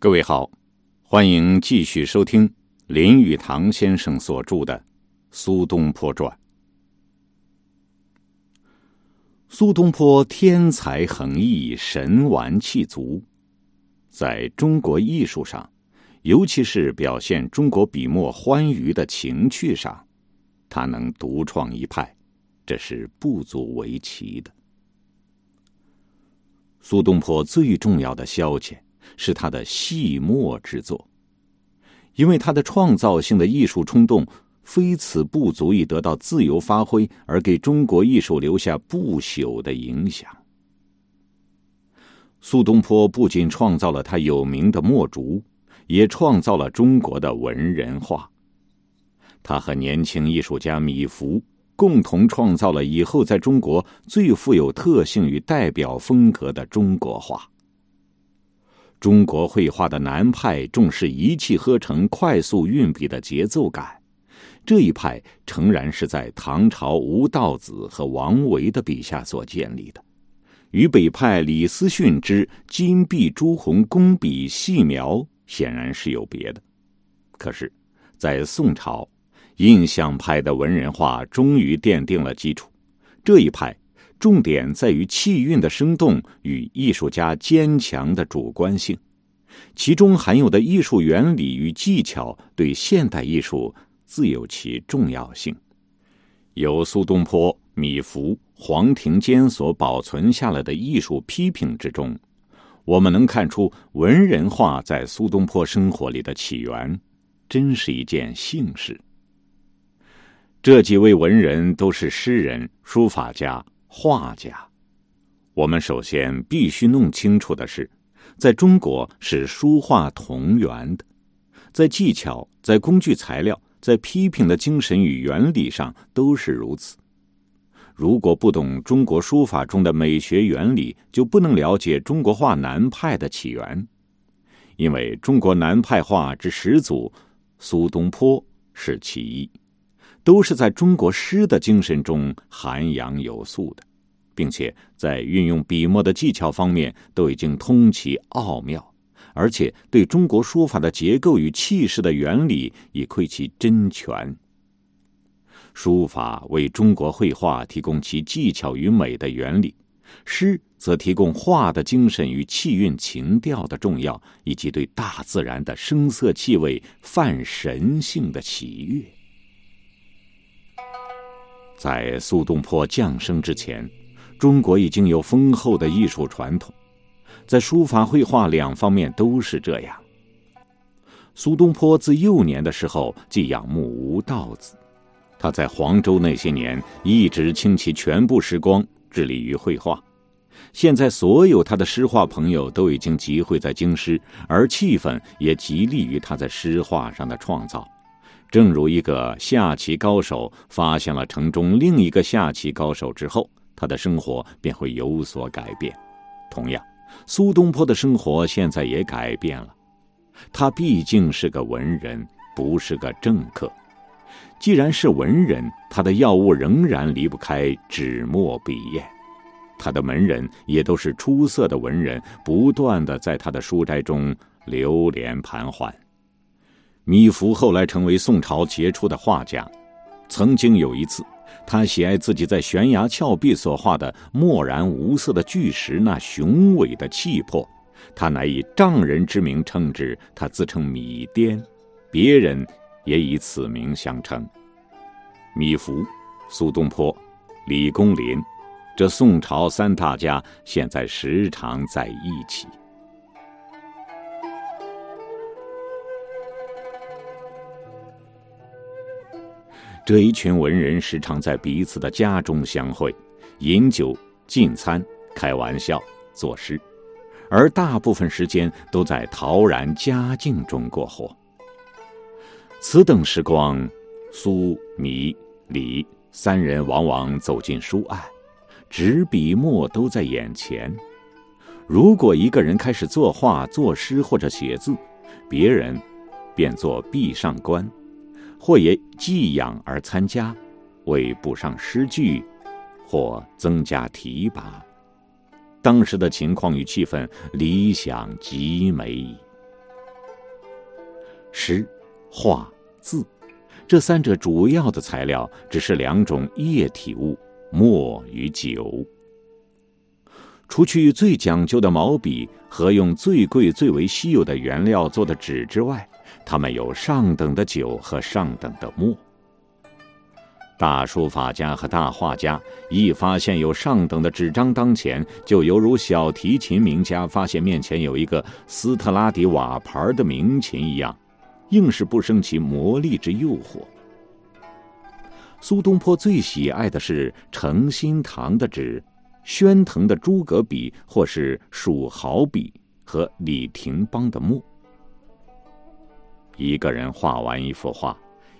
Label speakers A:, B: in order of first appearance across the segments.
A: 各位好，欢迎继续收听林语堂先生所著的《苏东坡传》。苏东坡天才横溢，神完气足，在中国艺术上，尤其是表现中国笔墨欢愉的情趣上，他能独创一派，这是不足为奇的。苏东坡最重要的消遣。是他的细墨之作，因为他的创造性的艺术冲动，非此不足以得到自由发挥，而给中国艺术留下不朽的影响。苏东坡不仅创造了他有名的墨竹，也创造了中国的文人画。他和年轻艺术家米芾共同创造了以后在中国最富有特性与代表风格的中国画。中国绘画的南派重视一气呵成、快速运笔的节奏感，这一派诚然是在唐朝吴道子和王维的笔下所建立的，与北派李思训之金碧朱红工笔细描显然是有别的。可是，在宋朝，印象派的文人画终于奠定了基础，这一派。重点在于气韵的生动与艺术家坚强的主观性，其中含有的艺术原理与技巧对现代艺术自有其重要性。由苏东坡、米芾、黄庭坚所保存下来的艺术批评之中，我们能看出文人画在苏东坡生活里的起源，真是一件幸事。这几位文人都是诗人、书法家。画家，我们首先必须弄清楚的是，在中国是书画同源的，在技巧、在工具材料、在批评的精神与原理上都是如此。如果不懂中国书法中的美学原理，就不能了解中国画南派的起源，因为中国南派画之始祖苏东坡是其一。都是在中国诗的精神中涵养有素的，并且在运用笔墨的技巧方面都已经通其奥妙，而且对中国书法的结构与气势的原理已窥其真全。书法为中国绘画提供其技巧与美的原理，诗则提供画的精神与气韵情调的重要，以及对大自然的声色气味泛神性的喜悦。在苏东坡降生之前，中国已经有丰厚的艺术传统，在书法、绘画两方面都是这样。苏东坡自幼年的时候即仰慕吴道子，他在黄州那些年一直倾其全部时光致力于绘画。现在，所有他的诗画朋友都已经集会在京师，而气氛也极利于他在诗画上的创造。正如一个下棋高手发现了城中另一个下棋高手之后，他的生活便会有所改变。同样，苏东坡的生活现在也改变了。他毕竟是个文人，不是个政客。既然是文人，他的药物仍然离不开纸墨笔砚。他的门人也都是出色的文人，不断的在他的书斋中流连盘桓。米芾后来成为宋朝杰出的画家。曾经有一次，他喜爱自己在悬崖峭壁所画的漠然无色的巨石那雄伟的气魄，他乃以丈人之名称之。他自称米癫，别人也以此名相称。米芾、苏东坡、李公麟，这宋朝三大家现在时常在一起。这一群文人时常在彼此的家中相会，饮酒、进餐、开玩笑、作诗，而大部分时间都在陶然佳境中过活。此等时光，苏、米、李三人往往走进书案，纸笔墨都在眼前。如果一个人开始作画、作诗或者写字，别人便做壁上观。或也寄养而参加，为补上诗句，或增加提拔。当时的情况与气氛理想极美。诗、画、字，这三者主要的材料只是两种液体物：墨与酒。除去最讲究的毛笔和用最贵、最为稀有的原料做的纸之外，他们有上等的酒和上等的墨。大书法家和大画家一发现有上等的纸张当前，就犹如小提琴名家发现面前有一个斯特拉迪瓦牌的名琴一样，硬是不生其魔力之诱惑。苏东坡最喜爱的是诚心堂的纸、宣腾的诸葛笔，或是蜀毫笔和李廷邦的墨。一个人画完一幅画。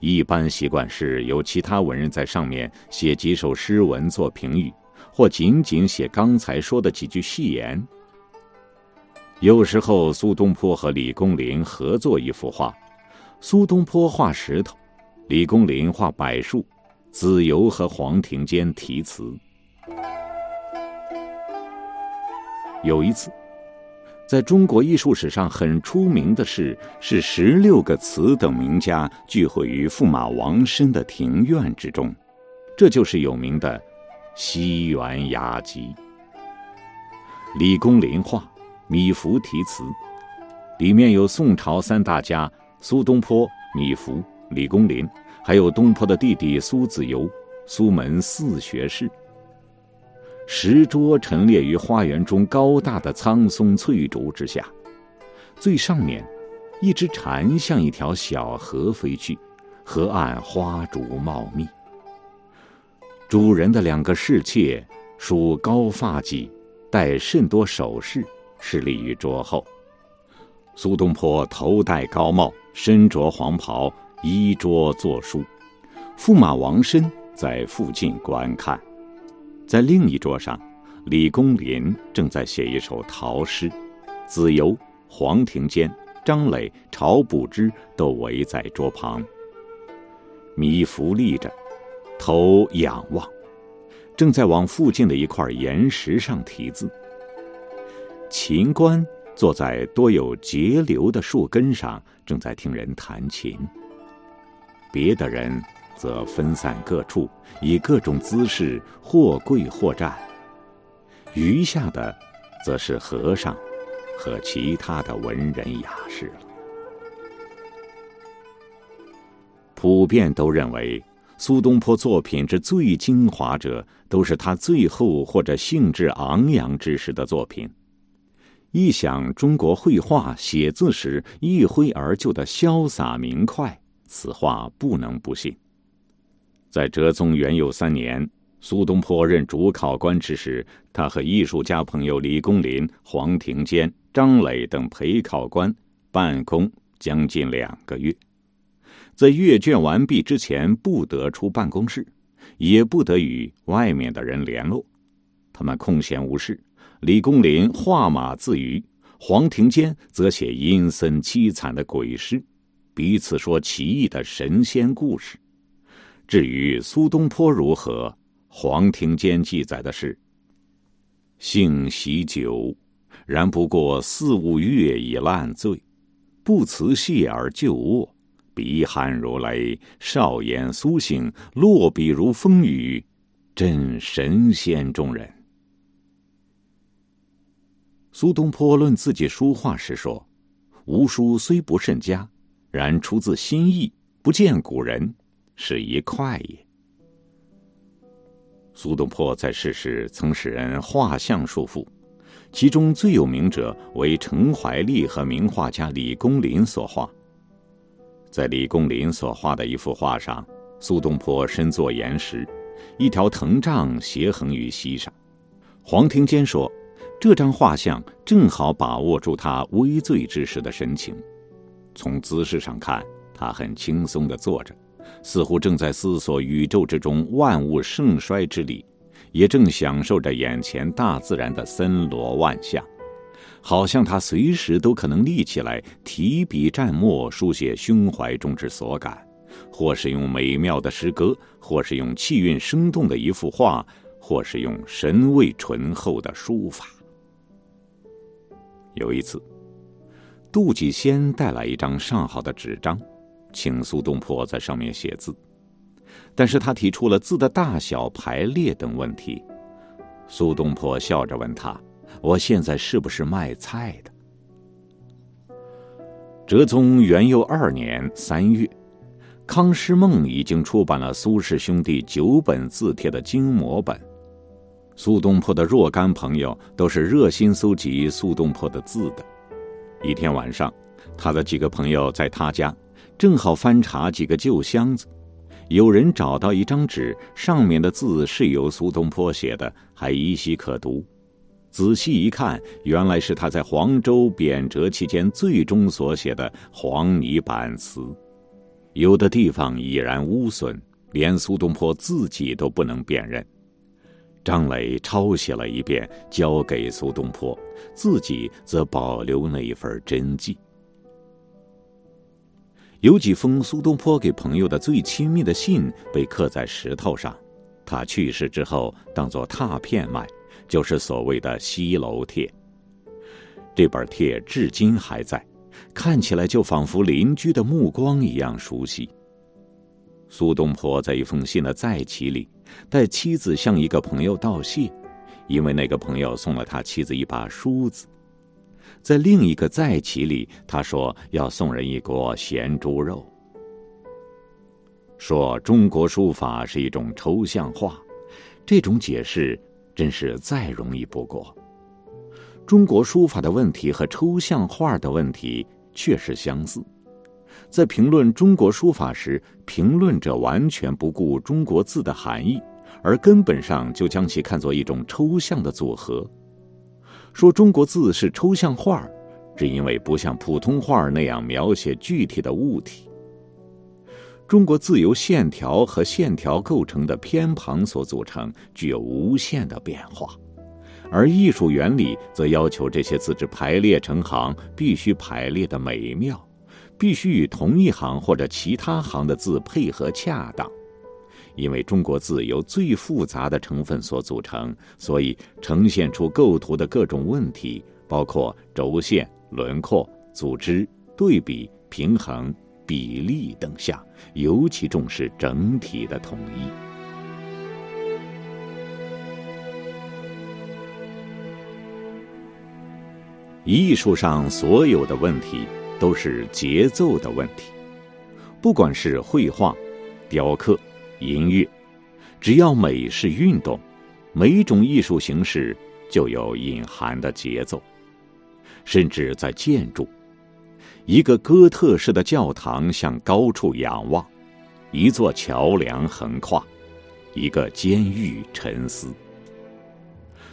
A: 一般习惯是由其他文人在上面写几首诗文做评语，或仅仅写刚才说的几句戏言。有时候，苏东坡和李公麟合作一幅画，苏东坡画石头，李公麟画柏树，子由和黄庭坚题词。有一次。在中国艺术史上很出名的是，是十六个词等名家聚会于驸马王申的庭院之中，这就是有名的西园雅集。李公麟画，米芾题词，里面有宋朝三大家苏东坡、米芾、李公麟，还有东坡的弟弟苏子由，苏门四学士。石桌陈列于花园中高大的苍松翠竹之下，最上面，一只蝉向一条小河飞去，河岸花竹茂密。主人的两个侍妾，梳高发髻，戴甚多首饰，侍立于桌后。苏东坡头戴高帽，身着黄袍，依桌作书。驸马王申在附近观看。在另一桌上，李公麟正在写一首陶诗，子由、黄庭坚、张磊、晁补之都围在桌旁。米芾立着，头仰望，正在往附近的一块岩石上题字。秦观坐在多有节流的树根上，正在听人弹琴。别的人。则分散各处，以各种姿势或跪或站。余下的，则是和尚和其他的文人雅士了。普遍都认为，苏东坡作品之最精华者，都是他最后或者兴致昂扬之时的作品。一想中国绘画写字时一挥而就的潇洒明快，此话不能不信。在哲宗元佑三年，苏东坡任主考官之时，他和艺术家朋友李公麟、黄庭坚、张磊等陪考官办公将近两个月，在阅卷完毕之前，不得出办公室，也不得与外面的人联络。他们空闲无事，李公麟画马自娱，黄庭坚则写阴森凄惨的鬼诗，彼此说奇异的神仙故事。至于苏东坡如何，黄庭坚记载的是：性喜酒，然不过四五月已烂醉，不辞谢而就卧，鼻鼾如雷，少眼苏醒，落笔如风雨，真神仙中人。苏东坡论自己书画时说：“吾书虽不甚佳，然出自心意，不见古人。”是一块也。苏东坡在世时曾使人画像束缚，其中最有名者为程怀立和名画家李公麟所画。在李公麟所画的一幅画上，苏东坡身坐岩石，一条藤杖斜横于膝上。黄庭坚说，这张画像正好把握住他微醉之时的神情。从姿势上看，他很轻松的坐着。似乎正在思索宇宙之中万物盛衰之理，也正享受着眼前大自然的森罗万象，好像他随时都可能立起来，提笔蘸墨，书写胸怀中之所感，或是用美妙的诗歌，或是用气韵生动的一幅画，或是用神味醇厚的书法。有一次，杜季先带来一张上好的纸张，请苏东坡在上面写字，但是他提出了字的大小、排列等问题。苏东坡笑着问他：“我现在是不是卖菜的？”哲宗元佑二年三月，康师梦已经出版了苏氏兄弟九本字帖的精摹本。苏东坡的若干朋友都是热心搜集苏东坡的字的。一天晚上，他的几个朋友在他家，正好翻查几个旧箱子，有人找到一张纸，上面的字是由苏东坡写的，还依稀可读。仔细一看，原来是他在黄州贬谪期间最终所写的黄泥板词，有的地方已然污损，连苏东坡自己都不能辨认。张磊抄写了一遍，交给苏东坡，自己则保留那一份真迹。有几封苏东坡给朋友的最亲密的信被刻在石头上，他去世之后当做拓片卖，就是所谓的西楼帖。这本帖至今还在，看起来就仿佛邻居的目光一样熟悉。苏东坡在一封信的再起里，带妻子向一个朋友道谢，因为那个朋友送了他妻子一把梳子。在另一个再起里，他说要送人一锅咸猪肉。说中国书法是一种抽象画，这种解释真是再容易不过。中国书法的问题和抽象画的问题确实相似。在评论中国书法时，评论者完全不顾中国字的含义，而根本上就将其看作一种抽象的组合。说中国字是抽象画，只因为不像普通画那样描写具体的物体。中国字由线条和线条构成的偏旁所组成，具有无限的变化，而艺术原理则要求这些字之排列成行必须排列的美妙。必须与同一行或者其他行的字配合恰当，因为中国字由最复杂的成分所组成，所以呈现出构图的各种问题，包括轴线、轮廓、组织、对比、平衡、比例等项，尤其重视整体的统一。艺术上所有的问题。都是节奏的问题，不管是绘画、雕刻、音乐，只要美是运动，每种艺术形式就有隐含的节奏。甚至在建筑，一个哥特式的教堂向高处仰望，一座桥梁横跨，一个监狱沉思。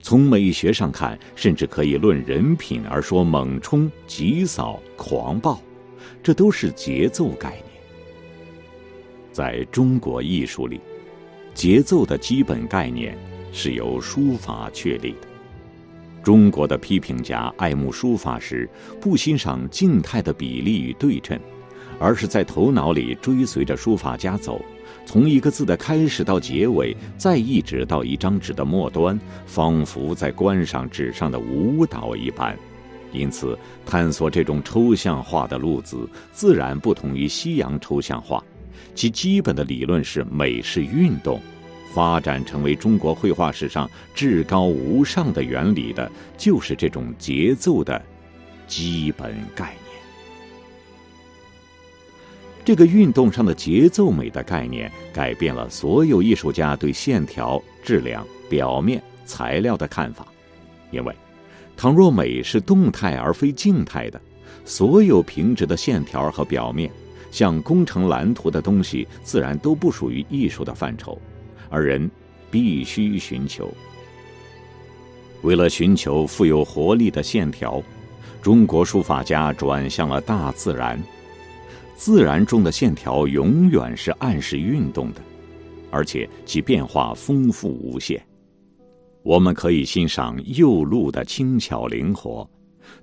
A: 从美学上看，甚至可以论人品而说猛冲、急扫、狂暴，这都是节奏概念。在中国艺术里，节奏的基本概念是由书法确立的。中国的批评家爱慕书法时，不欣赏静态的比例与对称，而是在头脑里追随着书法家走。从一个字的开始到结尾，再一直到一张纸的末端，仿佛在观赏纸上的舞蹈一般。因此，探索这种抽象化的路子，自然不同于西洋抽象画。其基本的理论是美是运动，发展成为中国绘画史上至高无上的原理的，就是这种节奏的基本概念。这个运动上的节奏美的概念，改变了所有艺术家对线条、质量、表面、材料的看法。因为，倘若美是动态而非静态的，所有平直的线条和表面，像工程蓝图的东西，自然都不属于艺术的范畴。而人必须寻求，为了寻求富有活力的线条，中国书法家转向了大自然。自然中的线条永远是暗示运动的，而且其变化丰富无限。我们可以欣赏幼鹿的轻巧灵活，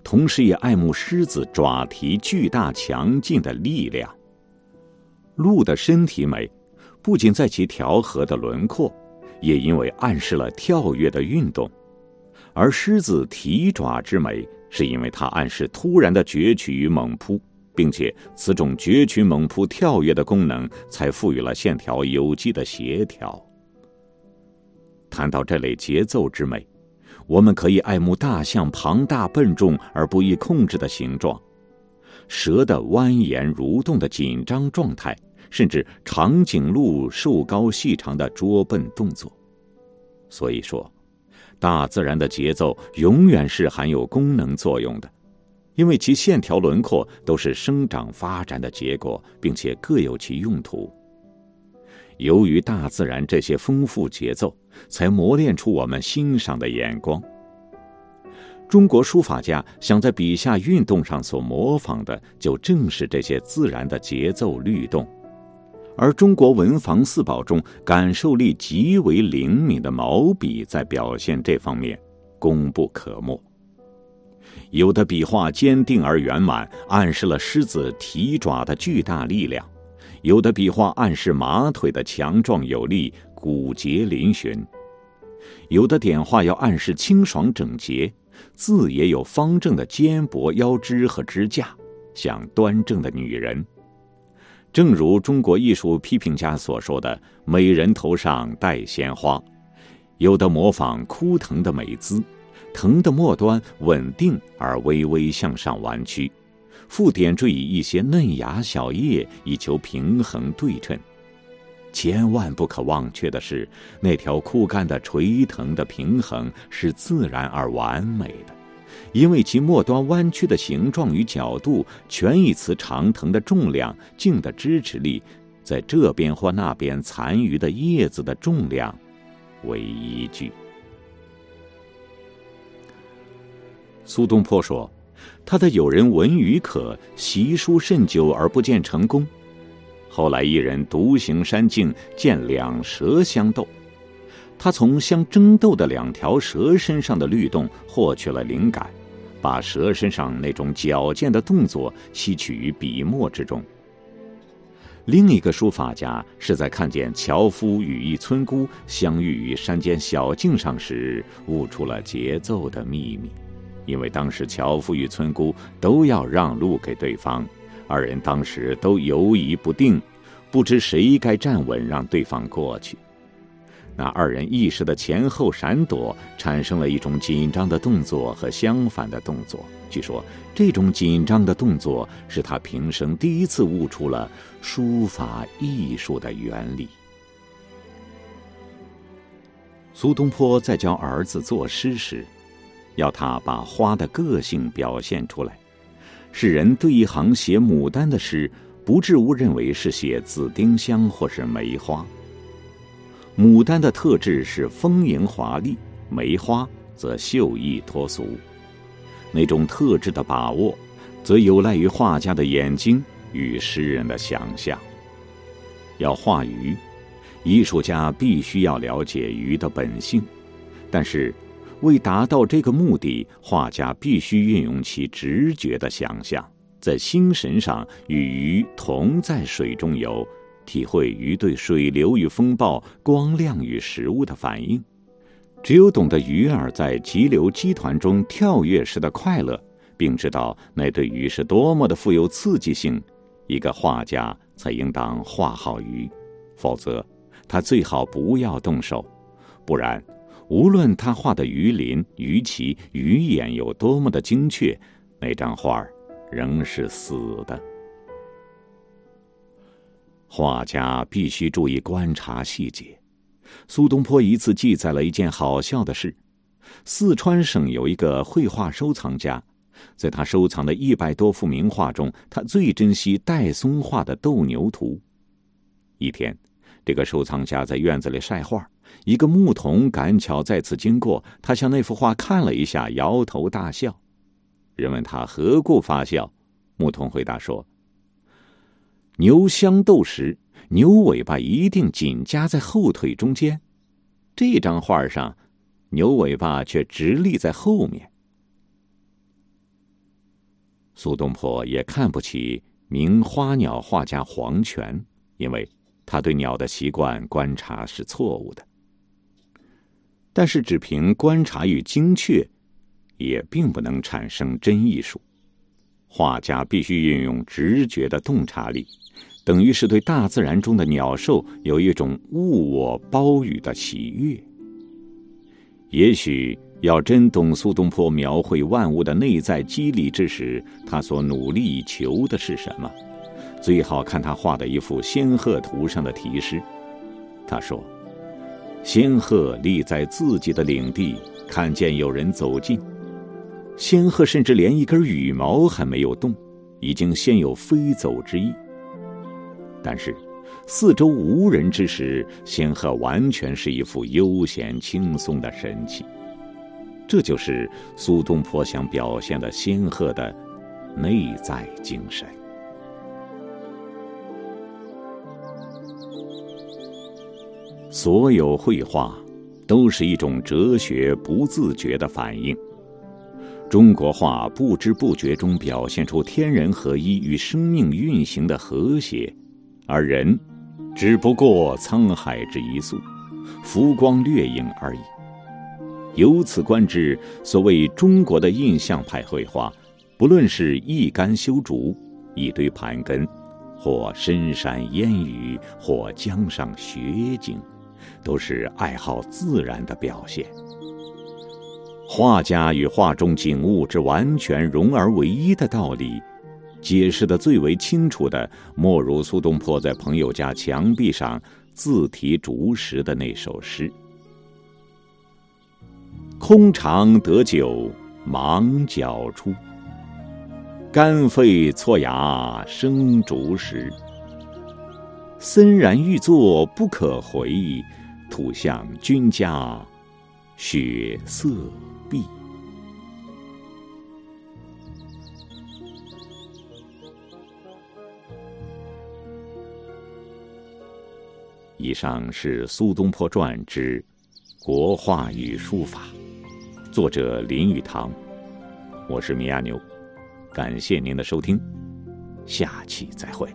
A: 同时也爱慕狮子爪蹄巨大强劲的力量。鹿的身体美，不仅在其调和的轮廓，也因为暗示了跳跃的运动；而狮子蹄爪之美，是因为它暗示突然的攫取与猛扑，并且此种攫取、猛扑、跳跃的功能，才赋予了线条有机的协调。谈到这类节奏之美，我们可以爱慕大象庞大笨重而不易控制的形状，蛇的蜿蜒蠕动的紧张状态，甚至长颈鹿瘦高细长的捉笨动作。所以说。大自然的节奏永远是含有功能作用的，因为其线条轮廓都是生长发展的结果，并且各有其用途。由于大自然这些丰富节奏，才磨练出我们欣赏的眼光。中国书法家想在笔下运动上所模仿的，就正是这些自然的节奏律动。而中国文房四宝中感受力极为灵敏的毛笔，在表现这方面功不可没。有的笔画坚定而圆满，暗示了狮子蹄爪的巨大力量；有的笔画暗示马腿的强壮有力、骨节嶙峋；有的点画要暗示清爽整洁，字也有方正的肩膊、腰肢和支架，像端正的女人。正如中国艺术批评家所说的：“美人头上戴鲜花，有的模仿枯藤的美姿，藤的末端稳定而微微向上弯曲，附点缀以一些嫩芽小叶，以求平衡对称。千万不可忘却的是，那条枯干的垂藤的平衡是自然而完美的。”因为其末端弯曲的形状与角度，全以此长藤的重量、茎的支持力，在这边或那边残余的叶子的重量为依据。苏东坡说：“他的友人文与可习书甚久而不见成功，后来一人独行山径，见两蛇相斗。”他从相争斗的两条蛇身上的律动获取了灵感，把蛇身上那种矫健的动作吸取于笔墨之中。另一个书法家是在看见樵夫与一村姑相遇于山间小径上时，悟出了节奏的秘密。因为当时樵夫与村姑都要让路给对方，二人当时都犹疑不定，不知谁该站稳让对方过去。那二人一时的前后闪躲，产生了一种紧张的动作和相反的动作。据说，这种紧张的动作是他平生第一次悟出了书法艺术的原理。苏东坡在教儿子作诗时，要他把花的个性表现出来。世人对一行写牡丹的诗，不至误认为是写紫丁香或是梅花。牡丹的特质是丰盈华丽，梅花则秀逸脱俗。那种特质的把握，则有赖于画家的眼睛与诗人的想象。要画鱼，艺术家必须要了解鱼的本性，但是为达到这个目的，画家必须运用其直觉的想象，在心神上与鱼同在水中游。体会鱼对水流与风暴、光亮与食物的反应，只有懂得鱼儿在急流激湍中跳跃时的快乐，并知道那对鱼是多么的富有刺激性，一个画家才应当画好鱼。否则，他最好不要动手，不然，无论他画的鱼鳞、鱼鳍、鱼眼有多么的精确，那张画儿仍是死的。画家必须注意观察细节。苏东坡一次记载了一件好笑的事：四川省有一个绘画收藏家，在他收藏的一百多幅名画中，他最珍惜戴嵩画的《斗牛图》。一天，这个收藏家在院子里晒画，一个牧童赶巧在此经过，他向那幅画看了一下，摇头大笑。人问他何故发笑，牧童回答说。牛相斗时，牛尾巴一定紧夹在后腿中间。这张画上，牛尾巴却直立在后面。苏东坡也看不起名花鸟画家黄泉，因为他对鸟的习惯观察是错误的。但是，只凭观察与精确，也并不能产生真艺术。画家必须运用直觉的洞察力，等于是对大自然中的鸟兽有一种物我包语的喜悦。也许要真懂苏东坡描绘万物的内在机理之时，他所努力求的是什么？最好看他画的一幅仙鹤图上的题诗。他说：“仙鹤立在自己的领地，看见有人走近。”仙鹤甚至连一根羽毛还没有动，已经先有飞走之意。但是，四周无人之时，仙鹤完全是一副悠闲轻松的神气。这就是苏东坡想表现的仙鹤的内在精神。所有绘画，都是一种哲学不自觉的反应。中国画不知不觉中表现出天人合一与生命运行的和谐，而人只不过沧海之一粟，浮光掠影而已。由此观之，所谓中国的印象派绘画，不论是一竿修竹、一堆盘根，或深山烟雨，或江上雪景，都是爱好自然的表现。画家与画中景物之完全融而为一的道理，解释的最为清楚的，莫如苏东坡在朋友家墙壁上自题竹石的那首诗：“空肠得酒忙角出，肝肺错牙生竹石。森然欲作不可回，土向君家血色。”以上是《苏东坡传》之《国画与书法》，作者林语堂。我是米亚牛，感谢您的收听，下期再会。